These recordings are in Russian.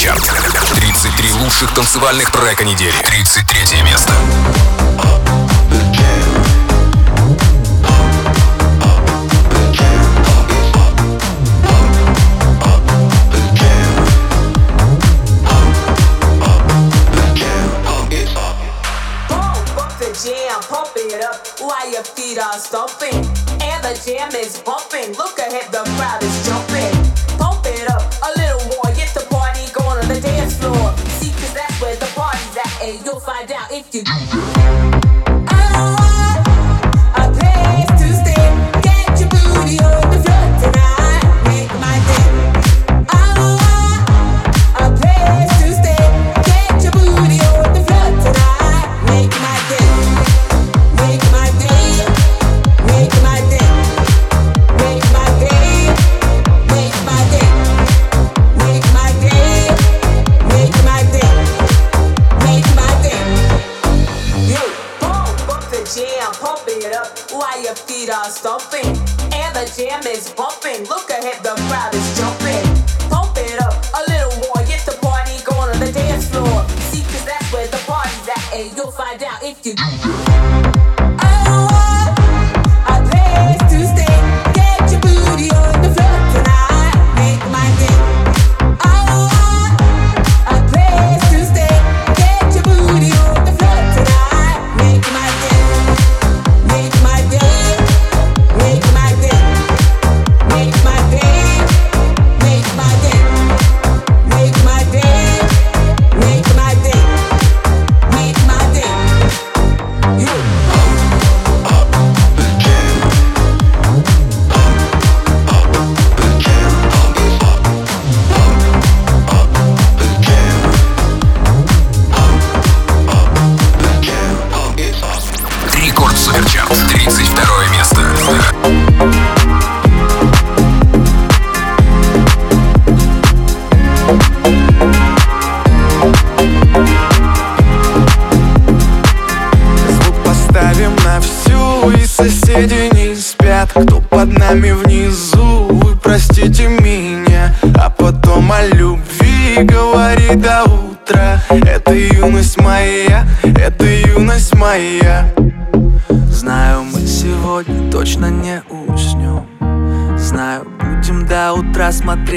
Суперчарт. 33 лучших танцевальных трека недели. 33 место. while your feet are stomping and the jam is bumping. Look ahead, the crowd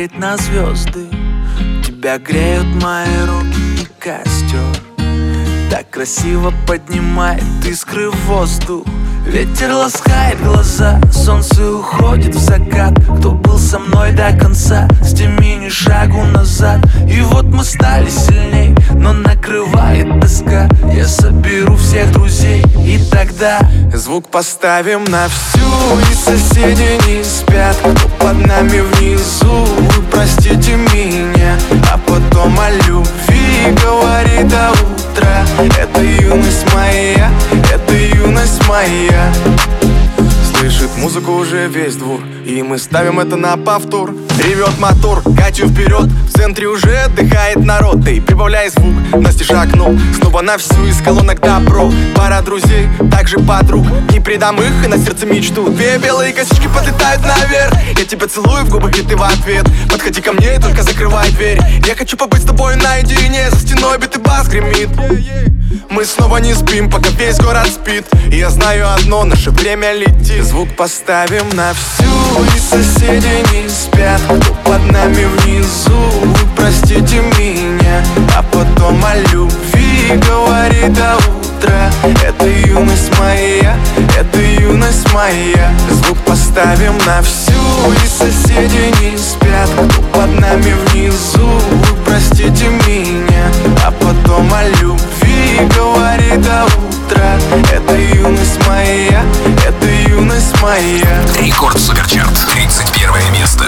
смотреть на звезды. Тебя греют мои руки и костер. Так красиво поднимает искры в воздух. Ветер ласкает глаза, солнце уходит в закат. Кто был со мной до конца, с теми ни шагу назад. И вот мы стали сильней, но накрывает тоска. Я соберу всех друзей и тогда Звук поставим на всю, и соседи не спят Кто под нами внизу, вы простите меня А потом о любви говори до утра Это юность моя, это юность моя. Слышит музыку уже весь двор И мы ставим это на повтор Ревет мотор, Катю вперед. В центре уже отдыхает народ. Ты прибавляй звук, настежь окно. Снова на всю из колонок добро. Пара друзей, также подруг. Не предам их и на сердце мечту. Две белые косички подлетают наверх. Я тебя целую в губы, и ты в ответ. Подходи ко мне и только закрывай дверь. Я хочу побыть с тобой наедине. За стеной битый бас гремит мы снова не спим, пока весь город спит. И я знаю одно, наше время летит. Звук поставим на всю И соседи не спят, кто под нами внизу Вы простите меня, а потом о любви Говори до утра Это юность моя, это юность моя. Звук поставим на всю И соседи не спят, кто под нами внизу Вы простите меня, а потом о любви Говори до утра Это юность моя, это юность моя. Рекорд Суперчарт, 31 место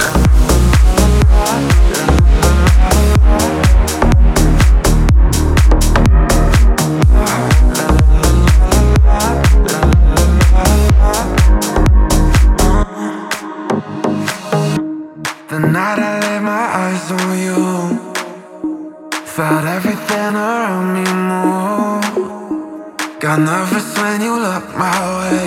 my way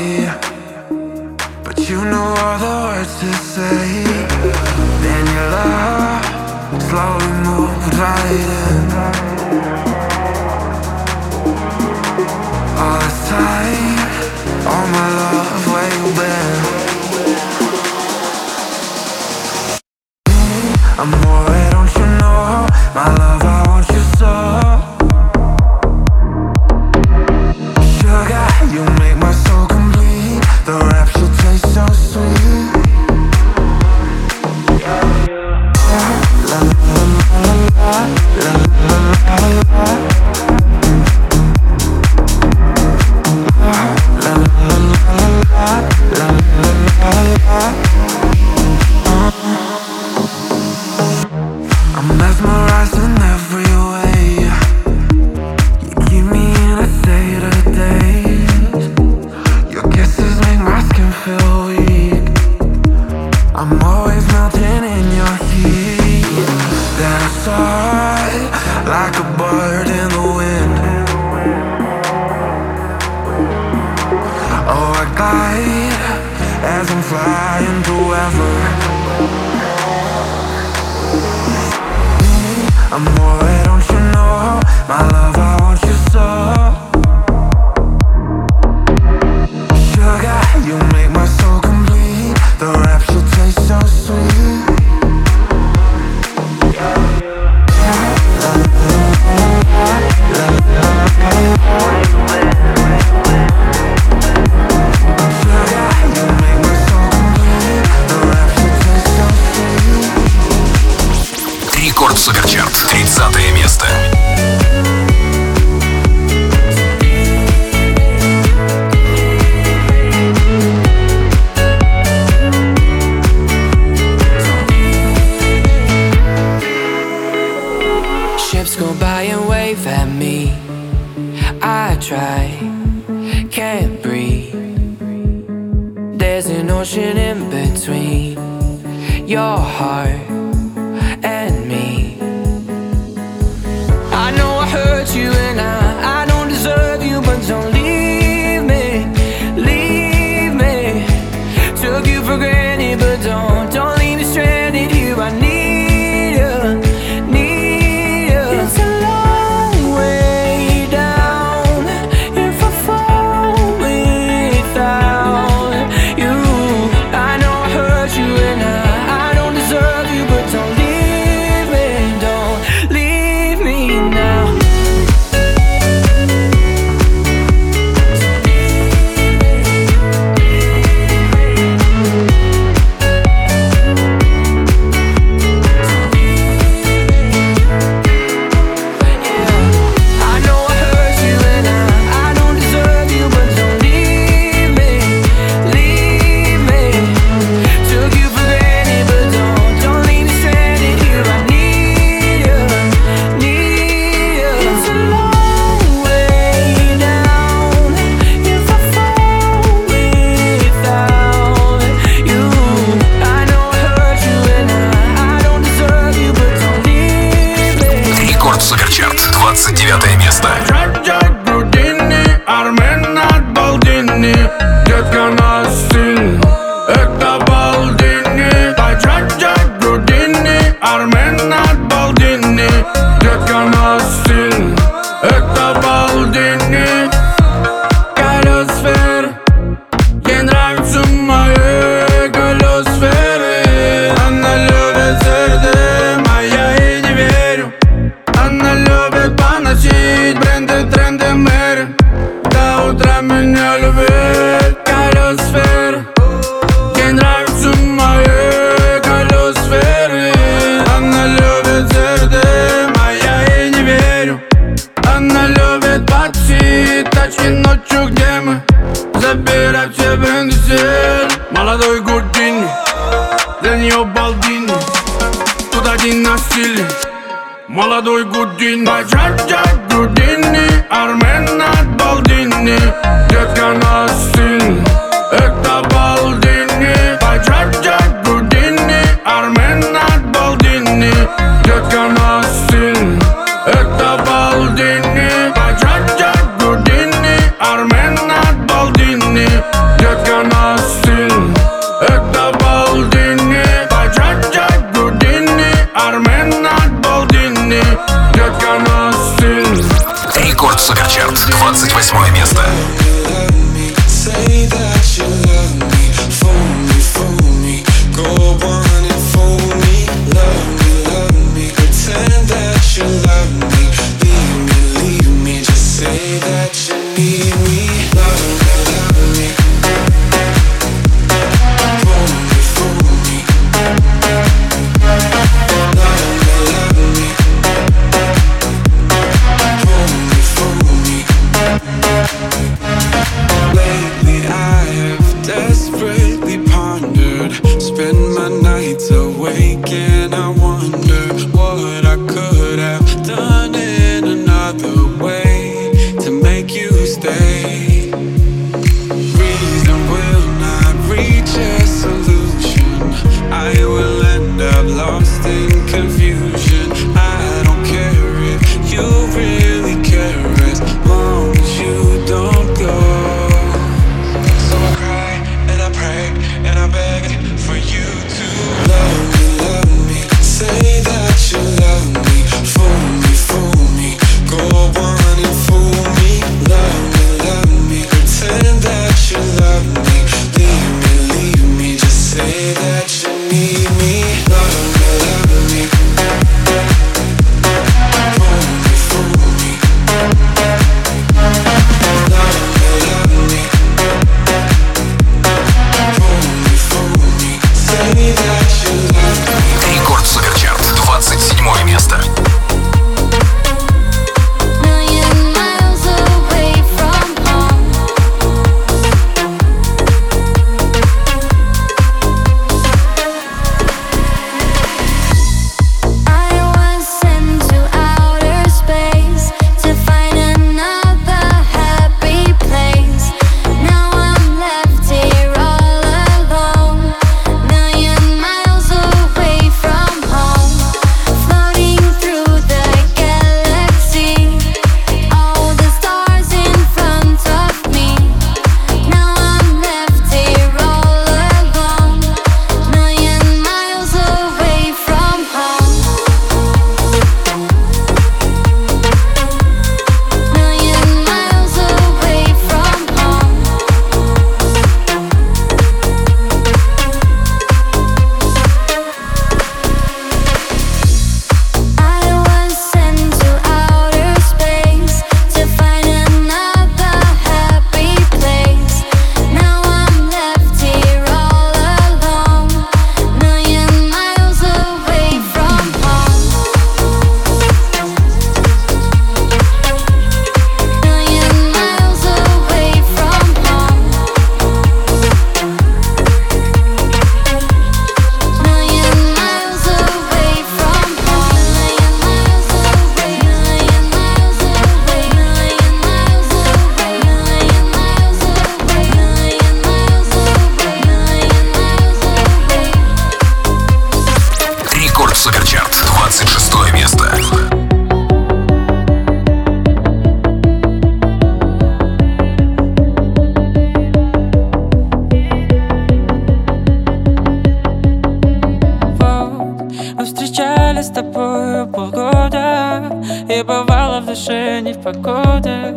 погоде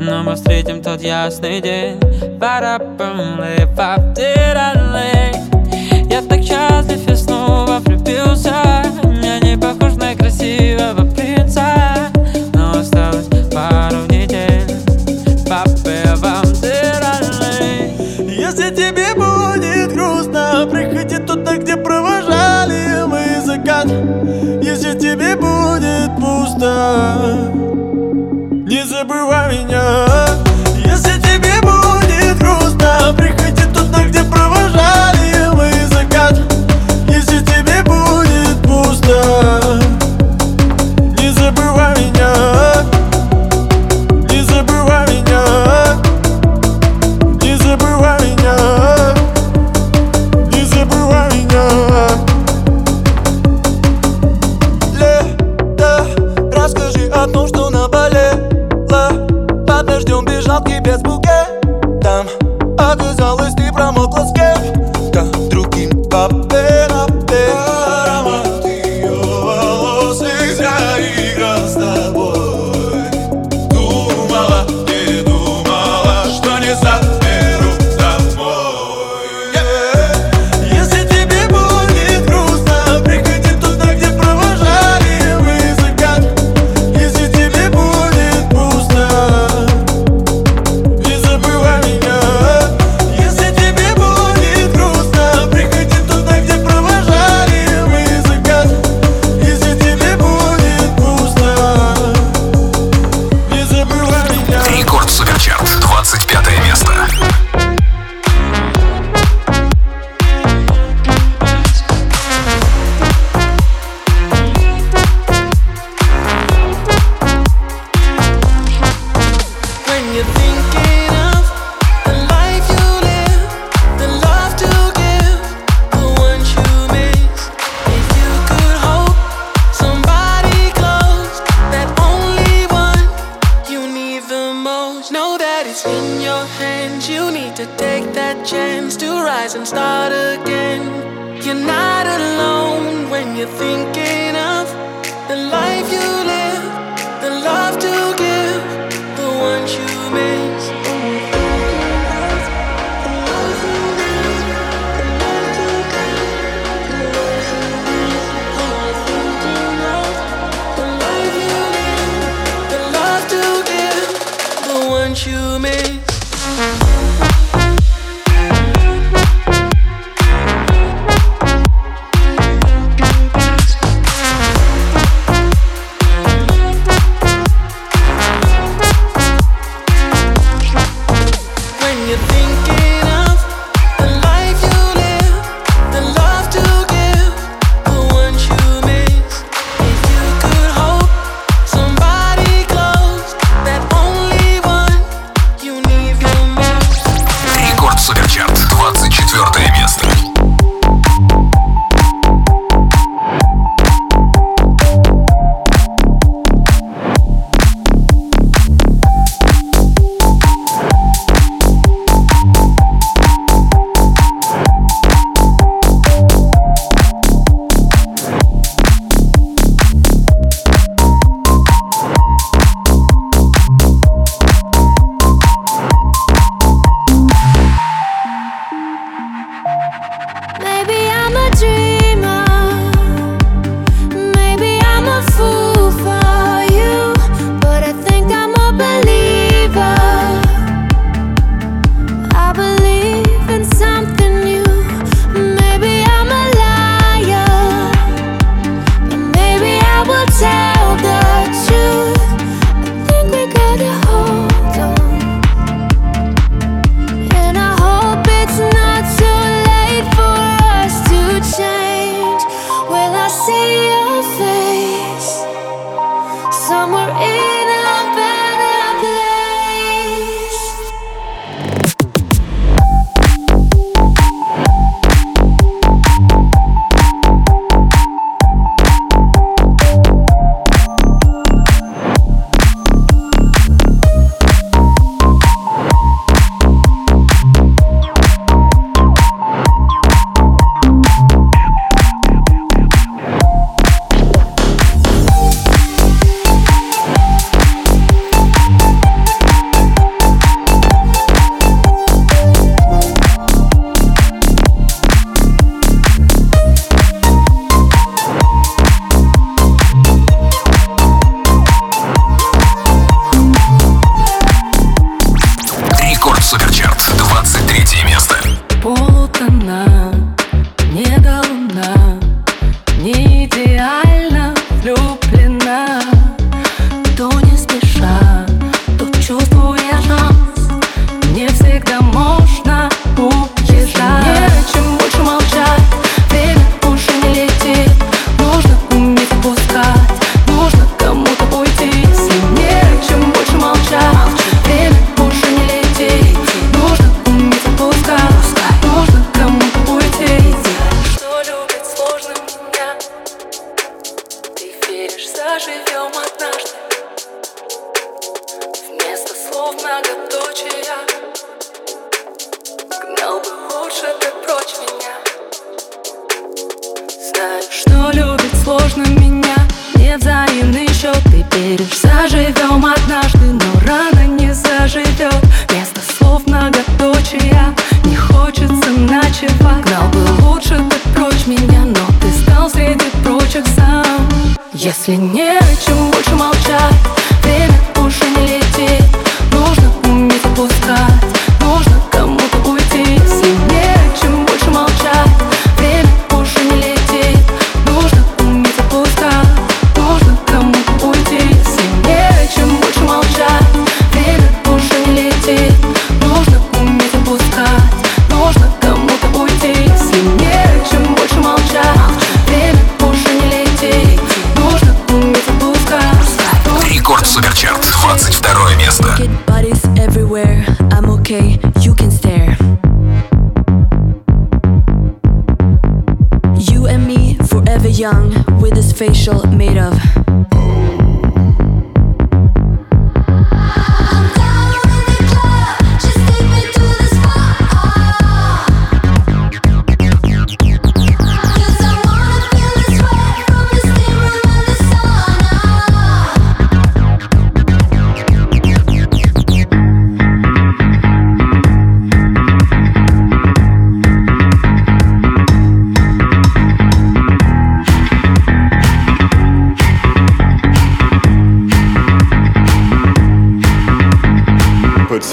Но мы встретим тот ясный день Пара-пам-лей, пап-ти-ра-лей.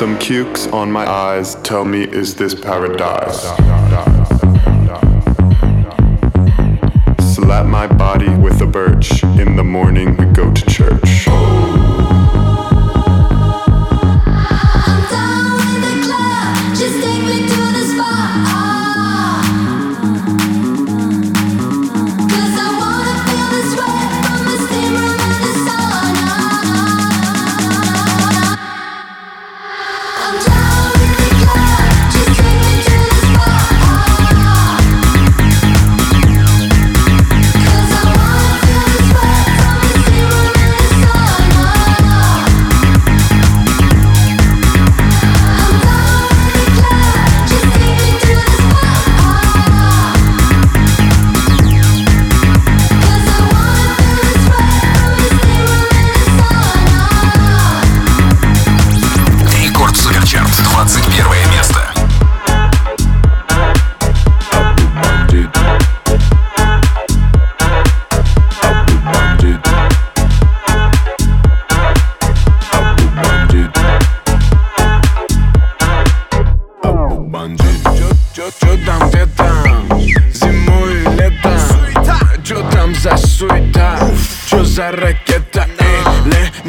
Some cukes on my eyes tell me, is this paradise? Slap my body with a birch. In the morning, we go to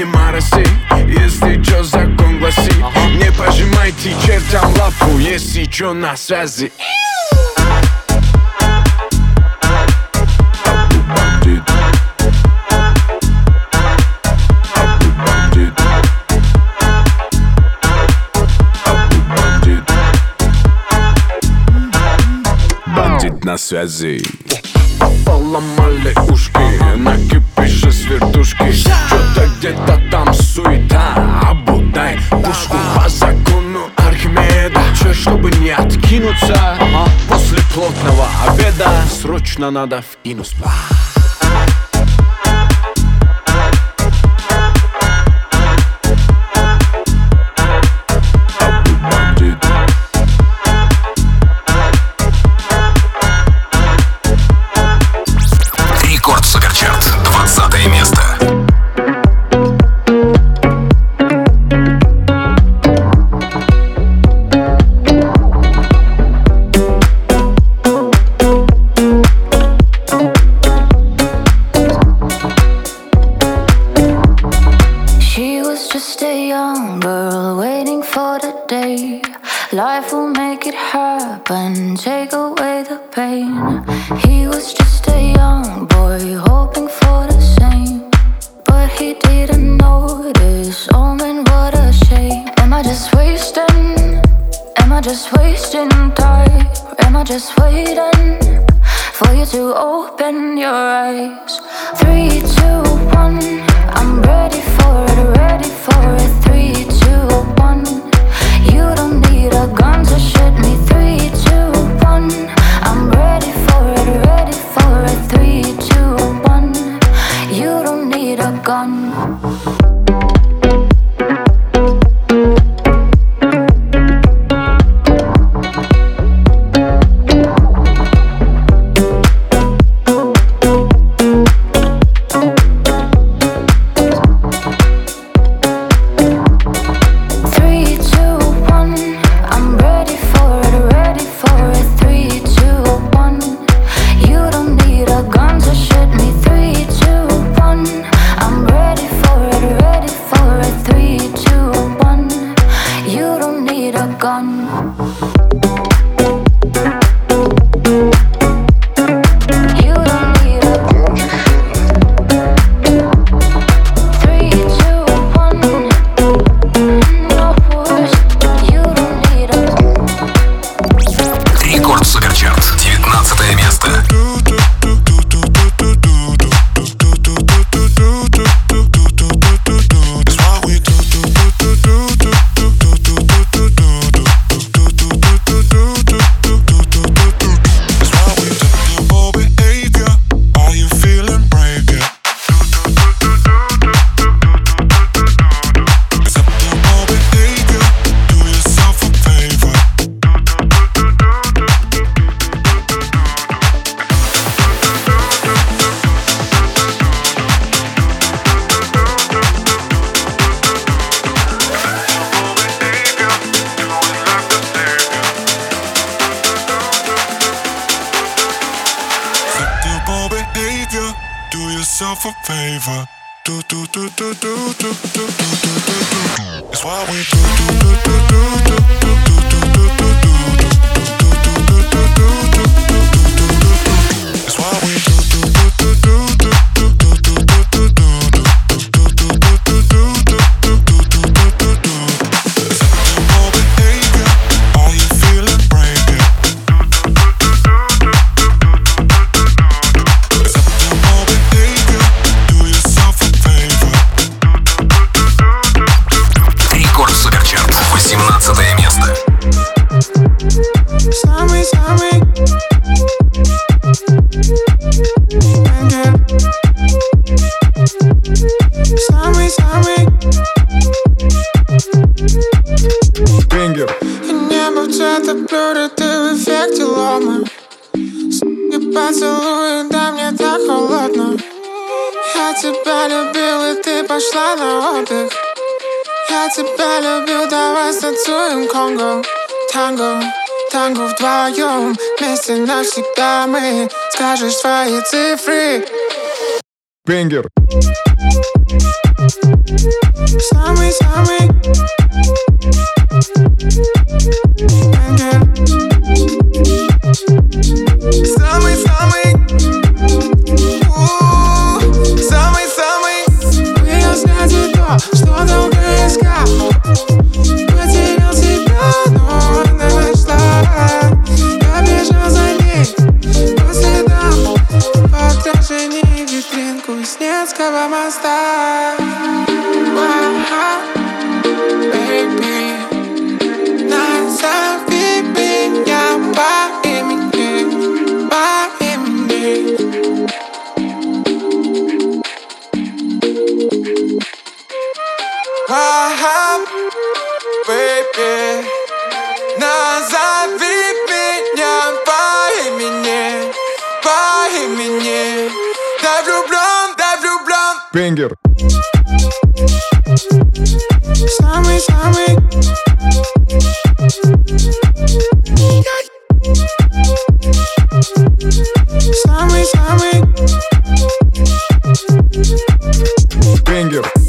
сегодня моросит Если чё, закон гласит Не пожимайте чертям лапу, если чё, на связи. Бандит на связи. Поломали ушки, накипишь с вертушки. Чё? где-то там суета. Абудай, пушку по закону Архимеда. Че, чтобы не откинуться. После плотного обеда Срочно надо в инуспа скажешь свои цифры Бенгер Самый-самый Бенгер acaba baby, não Wow, baby, nessa me ter, me ter. Wow, baby, назови меня по имени, по имени, да влюблен. Бенгер. Самый-самый. Самый-самый. Бенгер.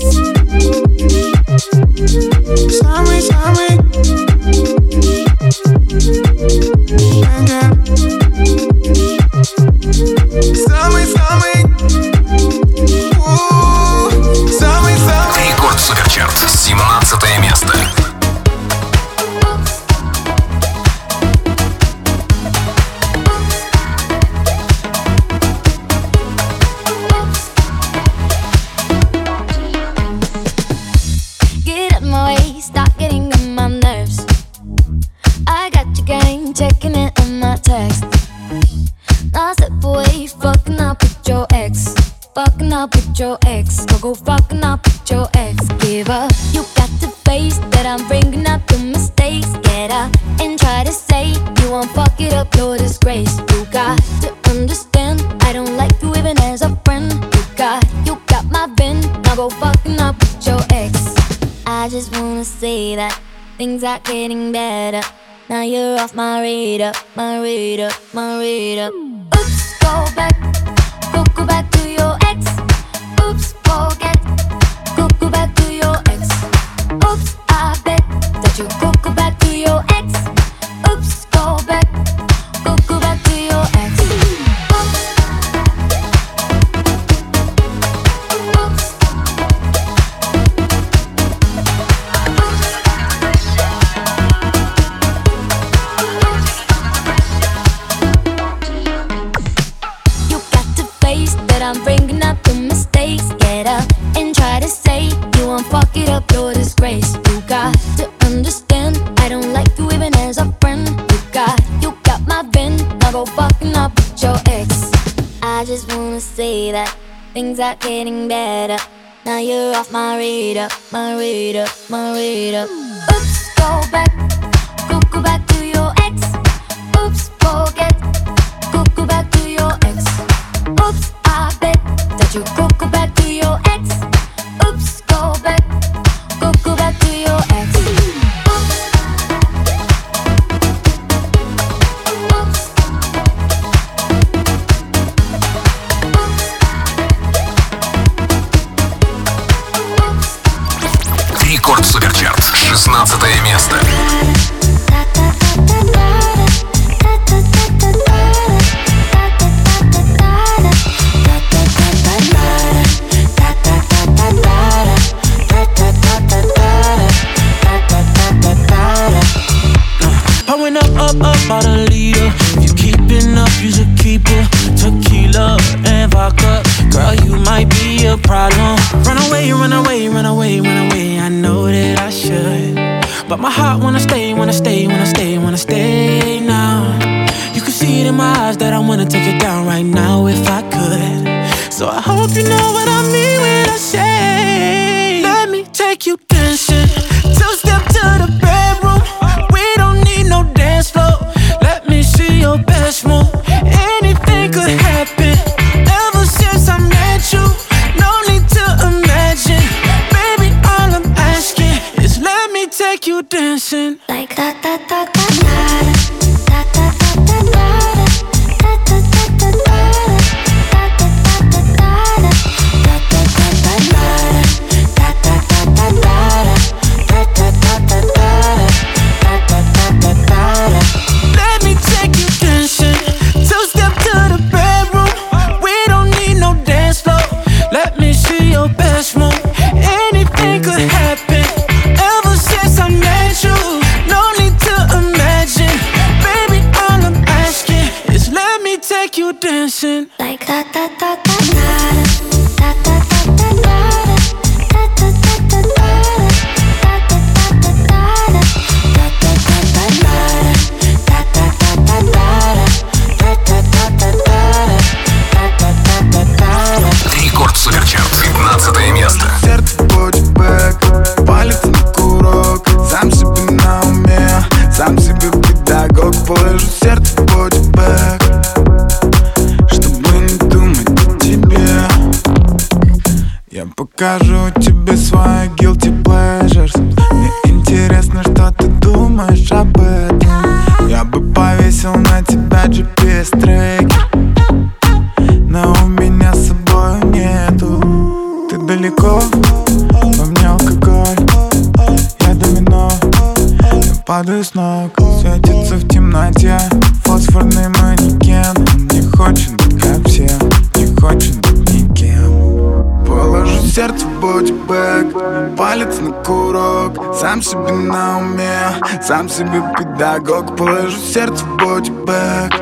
things are getting better. Now you're off my radar, my radar, my radar. Oops, go back. Things are getting better. Now you're off my radar, my radar, my radar. Oops, go back. палец на курок. Сам себе на уме, сам себе педагог. Положу сердце в бодибэк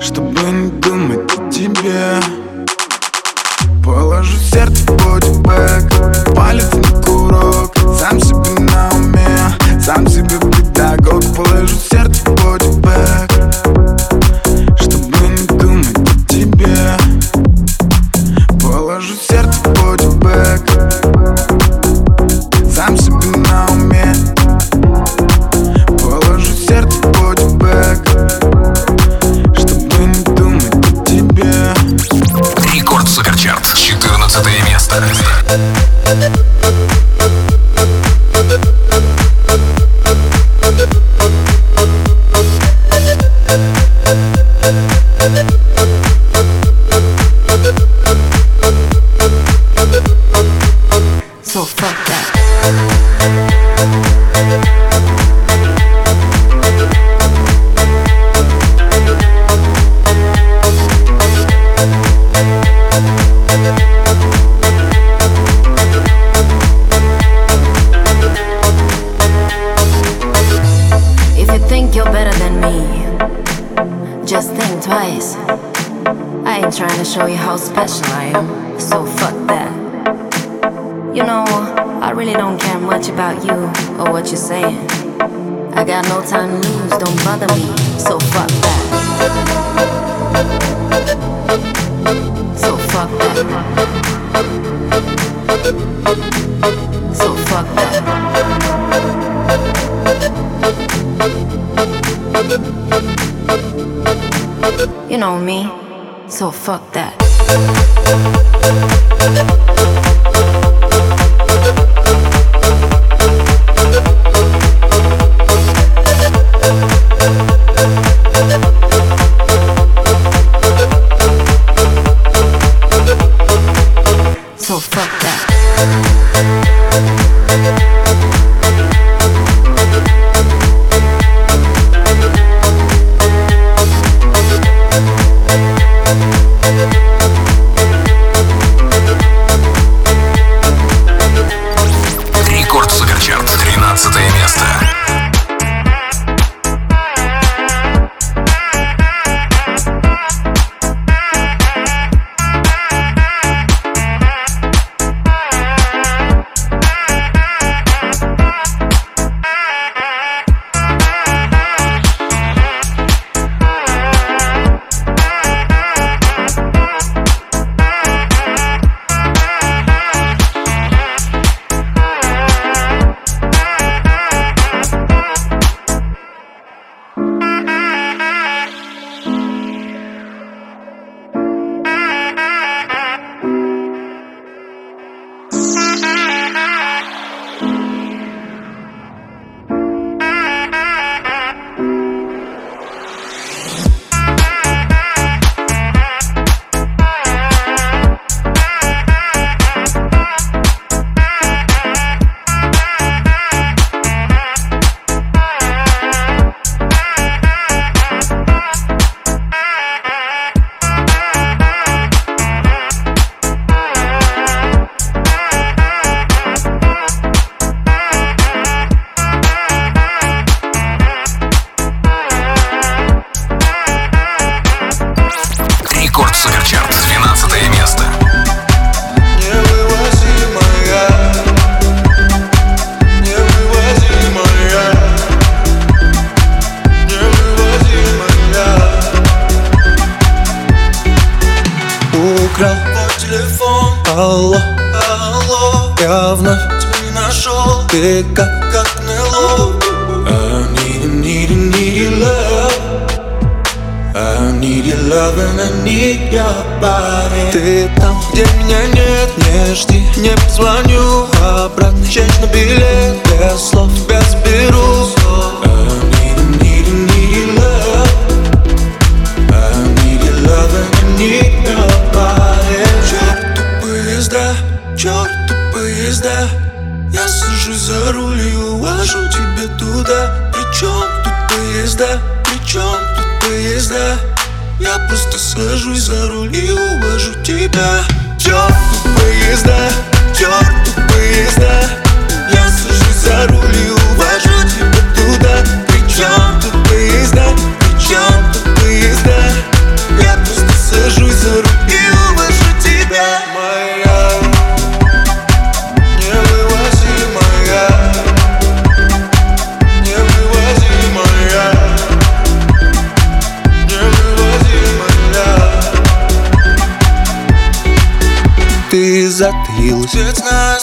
Чтобы не думать о тебе. Положу сердце в бодибэк Палец на курок. Сам себе на уме, сам себе fuck that. Сахарчан. Yeah, yeah, yeah.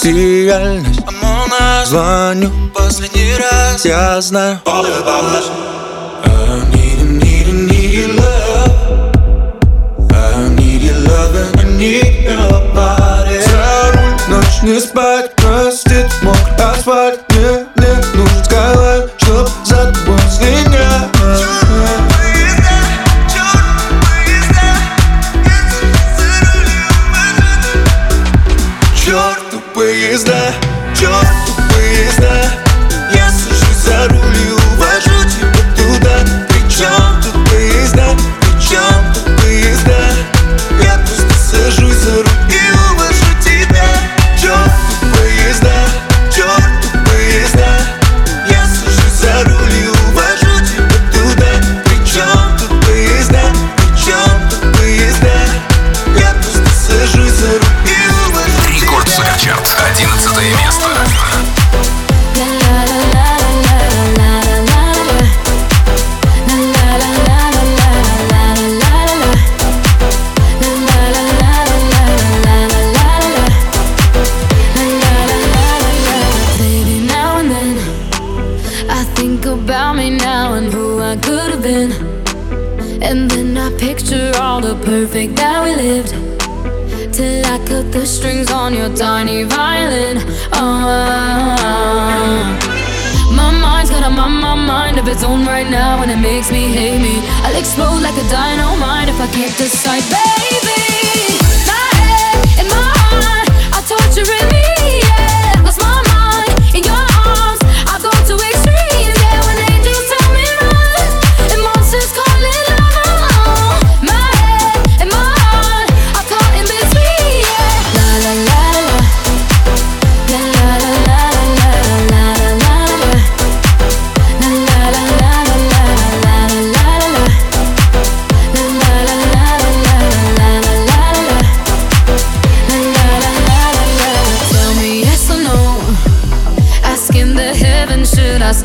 реальность. Звоню. Последний раз. Я знаю. All about us I need, need, need your love. I need your love I need your body За руль, ночь не спать. Простит, мокрый асфальт, не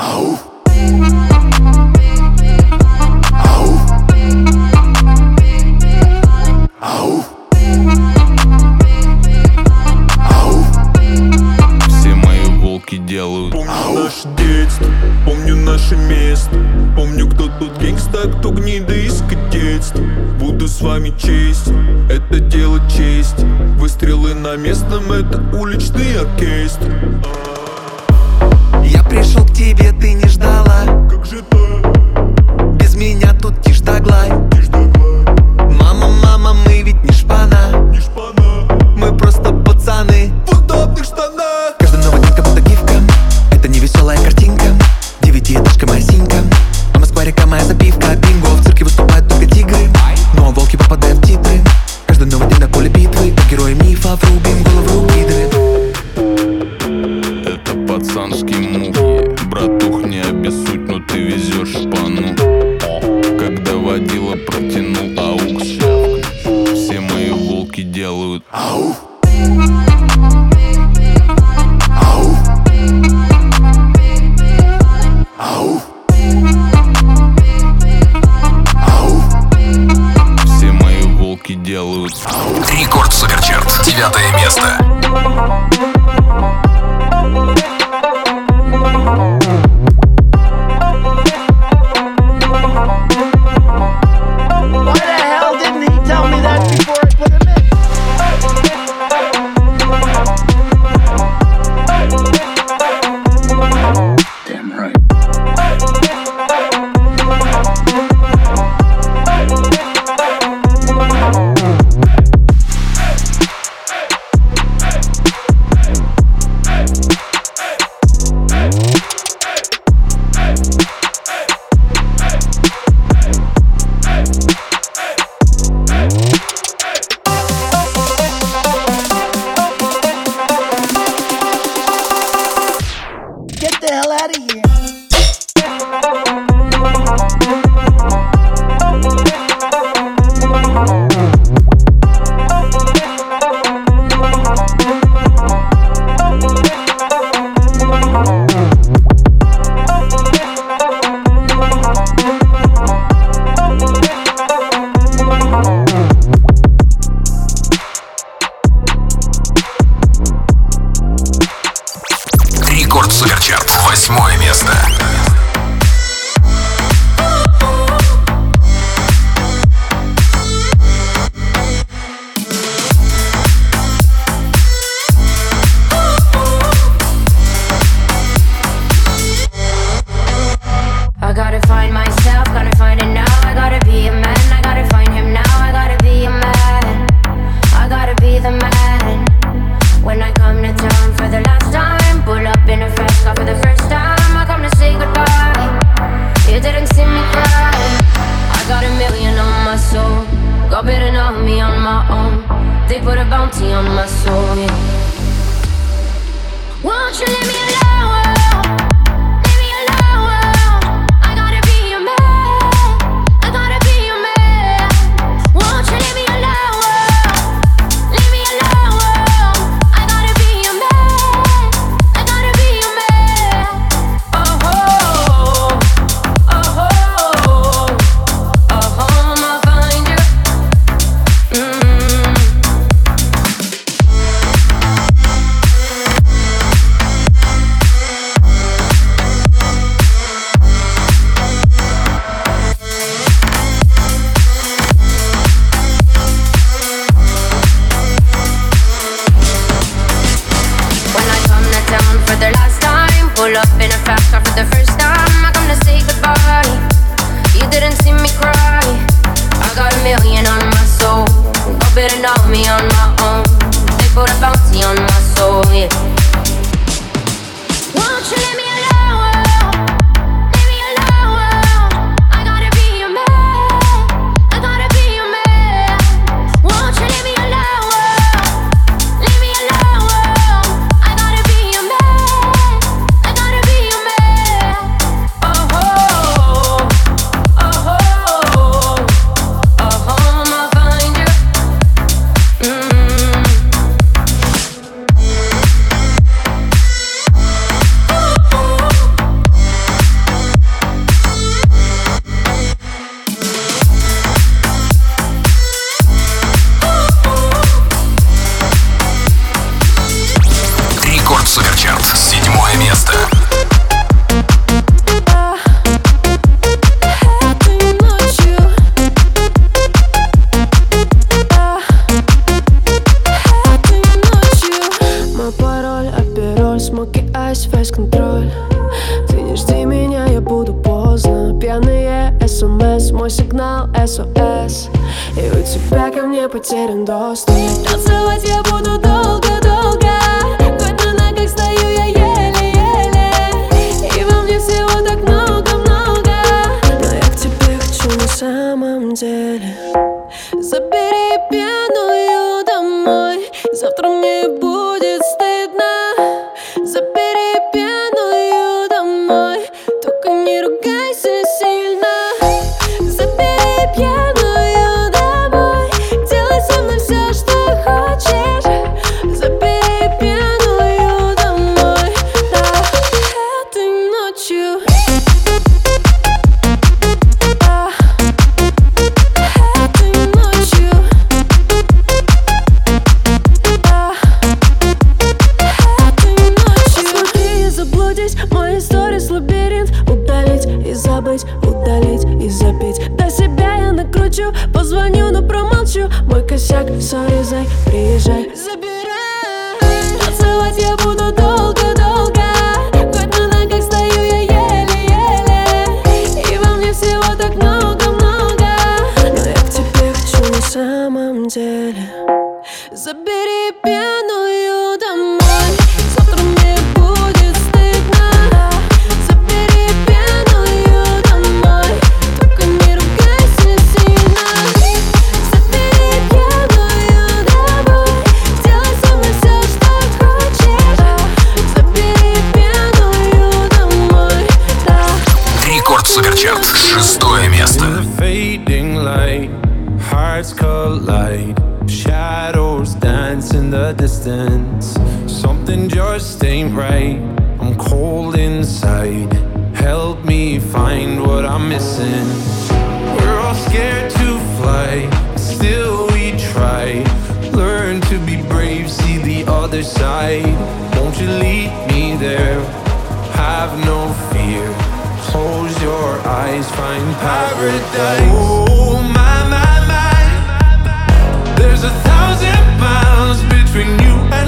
Ау! Ау! Ау! Ау! Все мои волки делают Помню Ау! наше детство, помню наше место Помню, кто тут гангста, кто гнида из детства Буду с вами честь, это дело честь Выстрелы на местном, это уличный оркестр тут тишь babe, won't you lead me there? Have no fear, close your eyes, find paradise. Oh my my my, there's a thousand miles between you and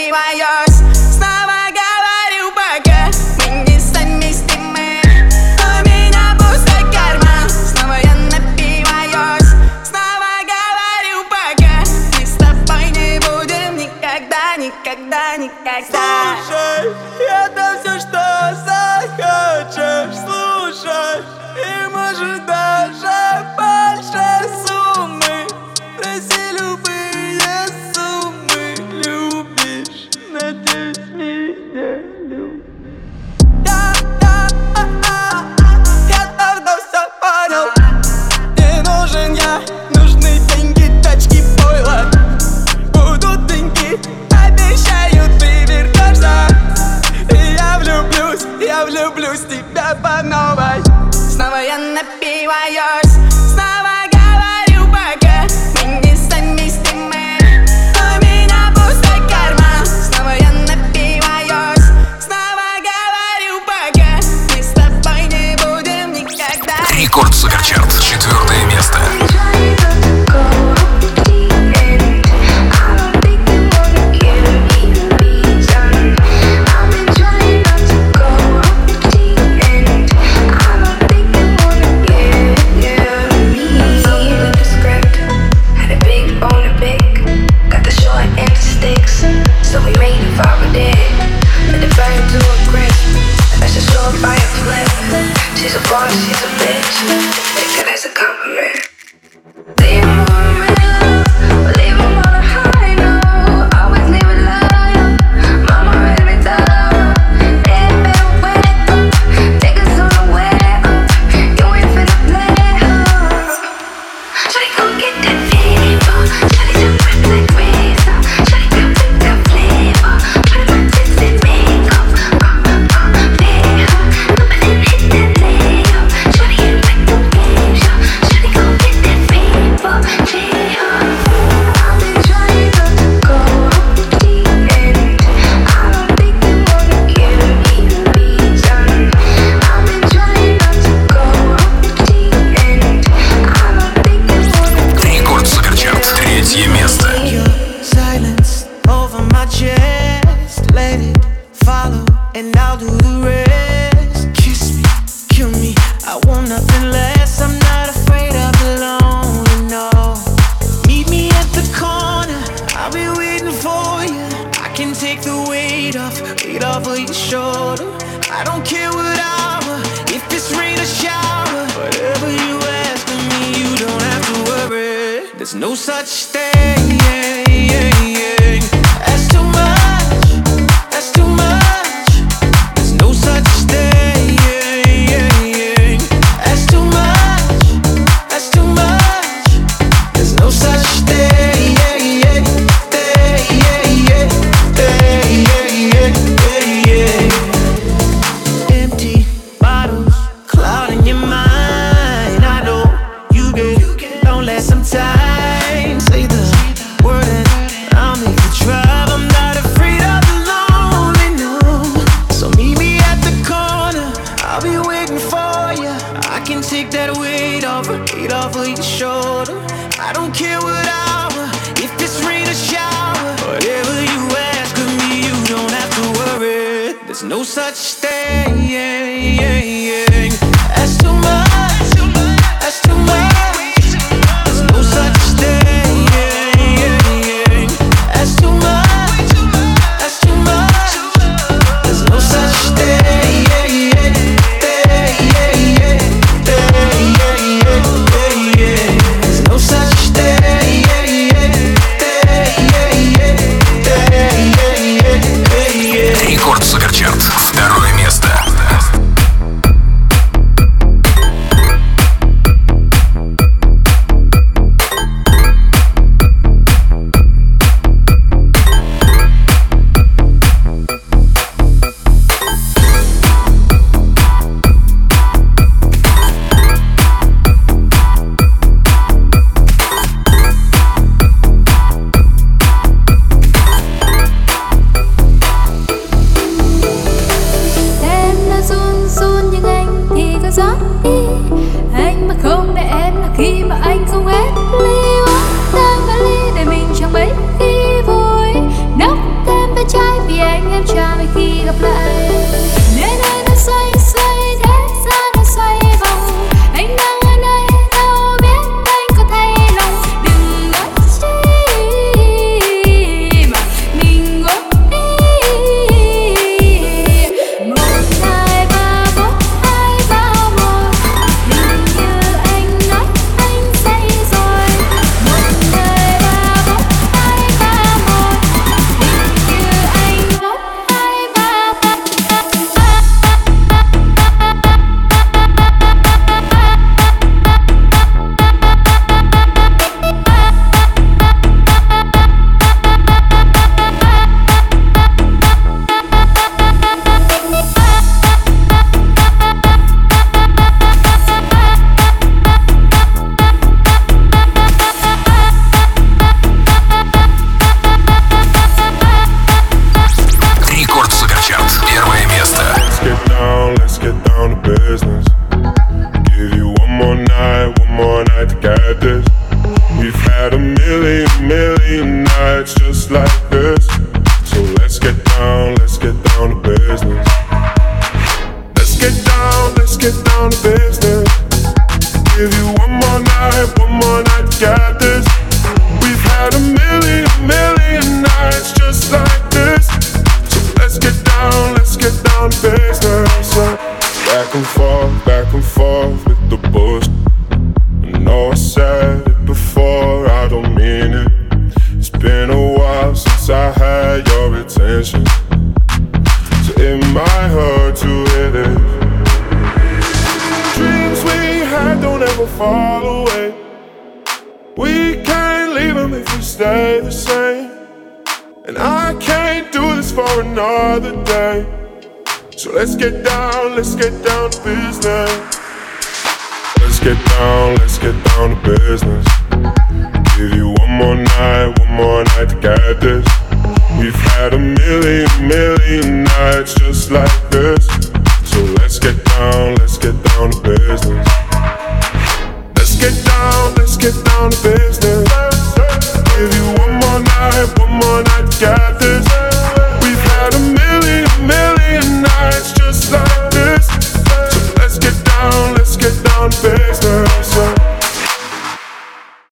be my yours. could feel